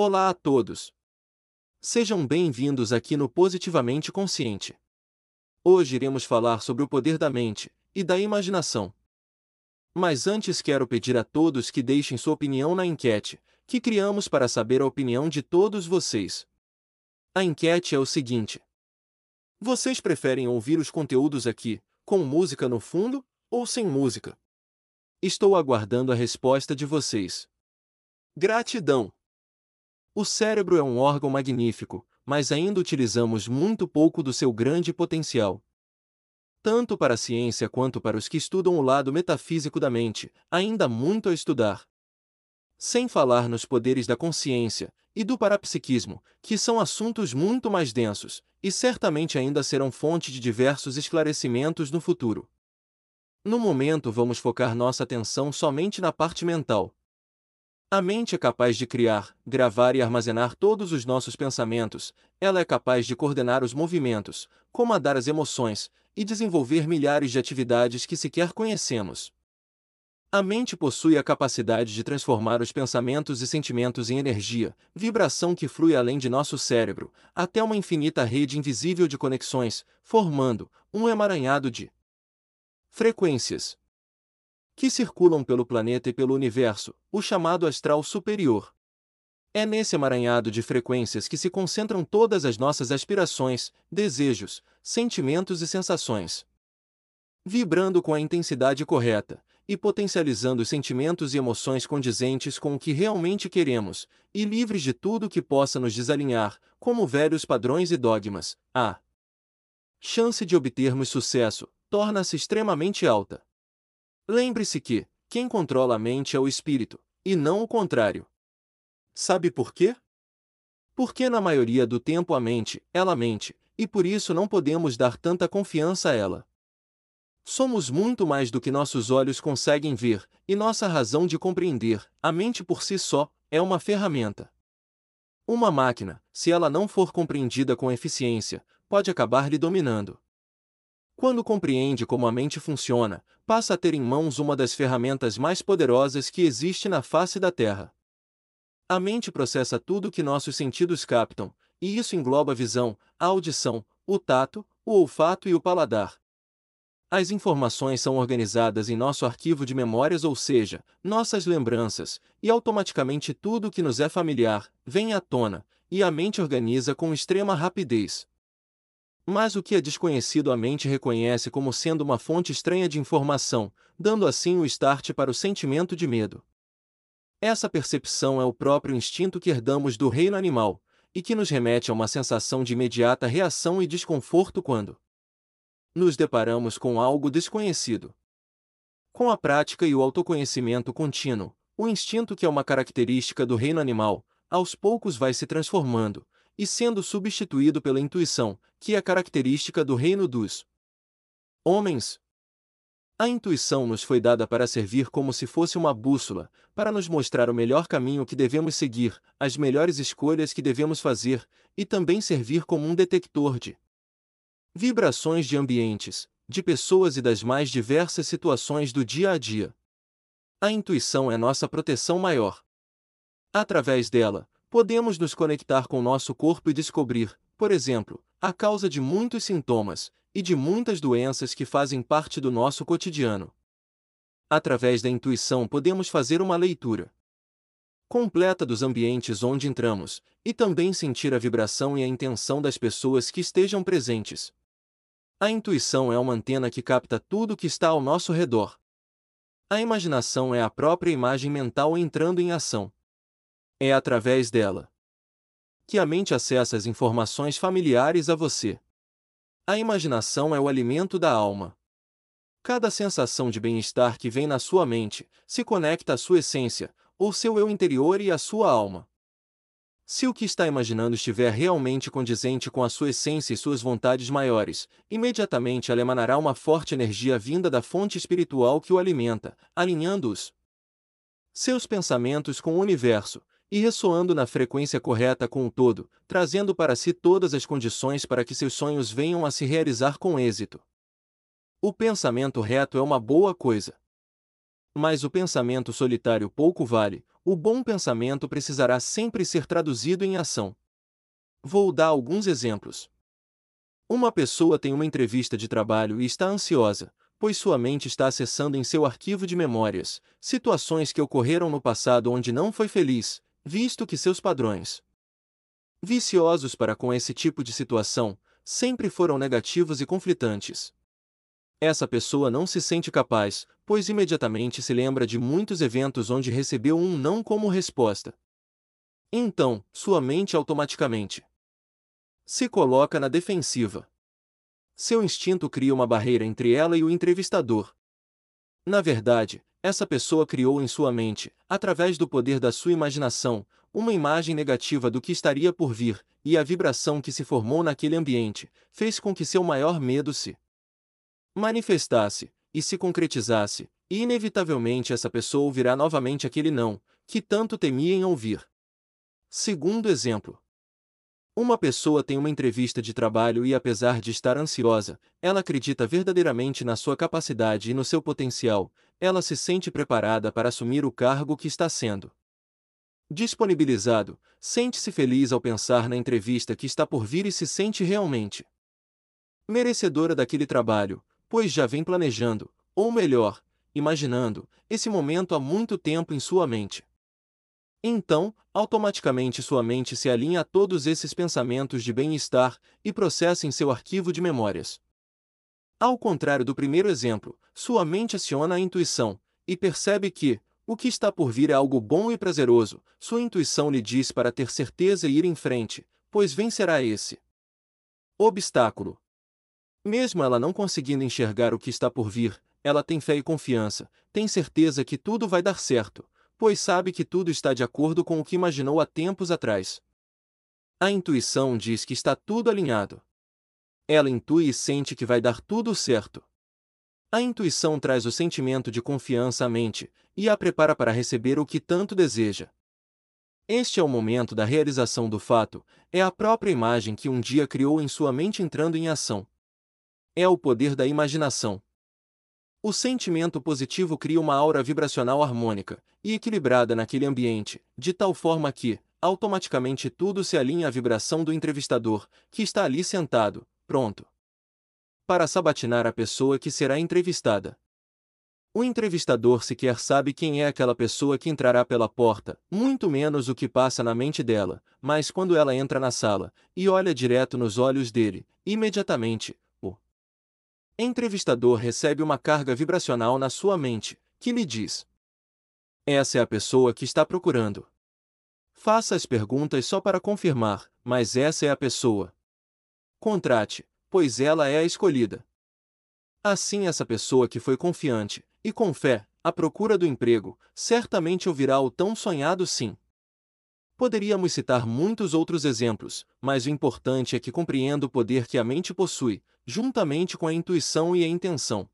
Olá a todos! Sejam bem-vindos aqui no Positivamente Consciente. Hoje iremos falar sobre o poder da mente e da imaginação. Mas antes quero pedir a todos que deixem sua opinião na enquete, que criamos para saber a opinião de todos vocês. A enquete é o seguinte: Vocês preferem ouvir os conteúdos aqui, com música no fundo, ou sem música? Estou aguardando a resposta de vocês. Gratidão! O cérebro é um órgão magnífico, mas ainda utilizamos muito pouco do seu grande potencial. Tanto para a ciência quanto para os que estudam o lado metafísico da mente, ainda há muito a estudar. Sem falar nos poderes da consciência e do parapsiquismo, que são assuntos muito mais densos, e certamente ainda serão fonte de diversos esclarecimentos no futuro. No momento, vamos focar nossa atenção somente na parte mental. A mente é capaz de criar, gravar e armazenar todos os nossos pensamentos, ela é capaz de coordenar os movimentos, comandar as emoções e desenvolver milhares de atividades que sequer conhecemos. A mente possui a capacidade de transformar os pensamentos e sentimentos em energia, vibração que flui além de nosso cérebro, até uma infinita rede invisível de conexões, formando um emaranhado de frequências que circulam pelo planeta e pelo universo, o chamado astral superior. É nesse emaranhado de frequências que se concentram todas as nossas aspirações, desejos, sentimentos e sensações. Vibrando com a intensidade correta, e potencializando os sentimentos e emoções condizentes com o que realmente queremos, e livres de tudo que possa nos desalinhar, como velhos padrões e dogmas, a chance de obtermos sucesso torna-se extremamente alta. Lembre-se que, quem controla a mente é o espírito, e não o contrário. Sabe por quê? Porque na maioria do tempo a mente, ela mente, e por isso não podemos dar tanta confiança a ela. Somos muito mais do que nossos olhos conseguem ver, e nossa razão de compreender, a mente por si só, é uma ferramenta. Uma máquina, se ela não for compreendida com eficiência, pode acabar lhe dominando. Quando compreende como a mente funciona, passa a ter em mãos uma das ferramentas mais poderosas que existe na face da Terra. A mente processa tudo que nossos sentidos captam, e isso engloba a visão, a audição, o tato, o olfato e o paladar, as informações são organizadas em nosso arquivo de memórias, ou seja, nossas lembranças, e automaticamente tudo o que nos é familiar vem à tona, e a mente organiza com extrema rapidez. Mas o que é desconhecido a mente reconhece como sendo uma fonte estranha de informação, dando assim o start para o sentimento de medo. Essa percepção é o próprio instinto que herdamos do reino animal, e que nos remete a uma sensação de imediata reação e desconforto quando nos deparamos com algo desconhecido. Com a prática e o autoconhecimento contínuo, o instinto que é uma característica do reino animal, aos poucos vai se transformando, e sendo substituído pela intuição, que é característica do reino dos homens. A intuição nos foi dada para servir como se fosse uma bússola, para nos mostrar o melhor caminho que devemos seguir, as melhores escolhas que devemos fazer, e também servir como um detector de Vibrações de ambientes, de pessoas e das mais diversas situações do dia a dia. A intuição é nossa proteção maior. Através dela, podemos nos conectar com nosso corpo e descobrir, por exemplo, a causa de muitos sintomas e de muitas doenças que fazem parte do nosso cotidiano. Através da intuição podemos fazer uma leitura completa dos ambientes onde entramos e também sentir a vibração e a intenção das pessoas que estejam presentes. A intuição é uma antena que capta tudo o que está ao nosso redor. A imaginação é a própria imagem mental entrando em ação. É através dela que a mente acessa as informações familiares a você. A imaginação é o alimento da alma. Cada sensação de bem-estar que vem na sua mente se conecta à sua essência, ou seu eu interior e à sua alma. Se o que está imaginando estiver realmente condizente com a sua essência e suas vontades maiores, imediatamente ela emanará uma forte energia vinda da fonte espiritual que o alimenta, alinhando-os seus pensamentos com o universo, e ressoando na frequência correta com o todo, trazendo para si todas as condições para que seus sonhos venham a se realizar com êxito. O pensamento reto é uma boa coisa. Mas o pensamento solitário pouco vale, o bom pensamento precisará sempre ser traduzido em ação. Vou dar alguns exemplos. Uma pessoa tem uma entrevista de trabalho e está ansiosa, pois sua mente está acessando em seu arquivo de memórias situações que ocorreram no passado onde não foi feliz, visto que seus padrões viciosos para com esse tipo de situação sempre foram negativos e conflitantes. Essa pessoa não se sente capaz, pois imediatamente se lembra de muitos eventos onde recebeu um não como resposta. Então, sua mente automaticamente se coloca na defensiva. Seu instinto cria uma barreira entre ela e o entrevistador. Na verdade, essa pessoa criou em sua mente, através do poder da sua imaginação, uma imagem negativa do que estaria por vir, e a vibração que se formou naquele ambiente fez com que seu maior medo se manifestasse e se concretizasse, e inevitavelmente essa pessoa ouvirá novamente aquele não, que tanto temia em ouvir. Segundo exemplo. Uma pessoa tem uma entrevista de trabalho e, apesar de estar ansiosa, ela acredita verdadeiramente na sua capacidade e no seu potencial, ela se sente preparada para assumir o cargo que está sendo disponibilizado, sente-se feliz ao pensar na entrevista que está por vir e se sente realmente merecedora daquele trabalho, pois já vem planejando, ou melhor, imaginando, esse momento há muito tempo em sua mente. Então, automaticamente sua mente se alinha a todos esses pensamentos de bem-estar e processa em seu arquivo de memórias. Ao contrário do primeiro exemplo, sua mente aciona a intuição e percebe que, o que está por vir é algo bom e prazeroso, sua intuição lhe diz para ter certeza e ir em frente, pois vencerá esse obstáculo. Mesmo ela não conseguindo enxergar o que está por vir, ela tem fé e confiança, tem certeza que tudo vai dar certo, pois sabe que tudo está de acordo com o que imaginou há tempos atrás. A intuição diz que está tudo alinhado. Ela intui e sente que vai dar tudo certo. A intuição traz o sentimento de confiança à mente e a prepara para receber o que tanto deseja. Este é o momento da realização do fato, é a própria imagem que um dia criou em sua mente entrando em ação. É o poder da imaginação. O sentimento positivo cria uma aura vibracional harmônica e equilibrada naquele ambiente, de tal forma que, automaticamente tudo se alinha à vibração do entrevistador, que está ali sentado, pronto. Para sabatinar a pessoa que será entrevistada. O entrevistador sequer sabe quem é aquela pessoa que entrará pela porta, muito menos o que passa na mente dela, mas quando ela entra na sala e olha direto nos olhos dele, imediatamente, entrevistador recebe uma carga vibracional na sua mente, que lhe diz: Essa é a pessoa que está procurando. Faça as perguntas só para confirmar, mas essa é a pessoa. Contrate, pois ela é a escolhida. Assim, essa pessoa que foi confiante, e com fé, à procura do emprego, certamente ouvirá o tão sonhado sim. Poderíamos citar muitos outros exemplos, mas o importante é que compreenda o poder que a mente possui, juntamente com a intuição e a intenção.